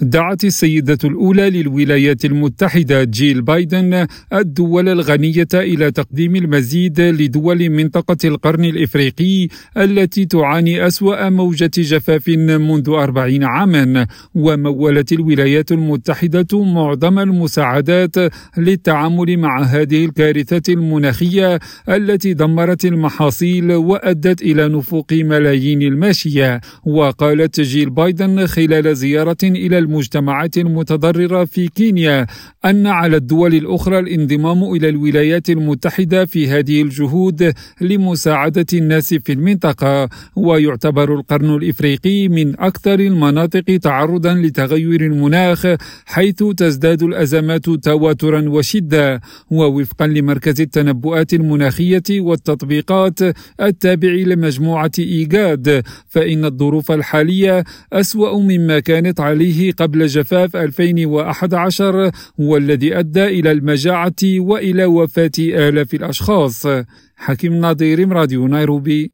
دعت السيدة الأولى للولايات المتحدة جيل بايدن الدول الغنية إلى تقديم المزيد لدول منطقة القرن الإفريقي التي تعاني أسوأ موجة جفاف منذ أربعين عاما ومولت الولايات المتحدة معظم المساعدات للتعامل مع هذه الكارثة المناخية التي دمرت المحاصيل وأدت إلى نفوق ملايين الماشية. وقالت جيل بايدن خلال زيارة إلى المجتمعات المتضررة في كينيا أن على الدول الأخرى الانضمام إلى الولايات المتحدة في هذه الجهود لمساعدة الناس في المنطقة. ويعتبر القرن الإفريقي من أكثر المناطق تعرضا لتغير المناخ حيث تزداد الأزمات تواترا وشدة ووفقا لمركز التنبؤات المناخية والتطبيقات التابع لمجموعة إيجاد فإن الظروف الحالية أسوأ مما كانت عليه قبل جفاف 2011 والذي أدى إلى المجاعة وإلى وفاة آلاف الأشخاص. حكيم ناظير راديو نيروبي.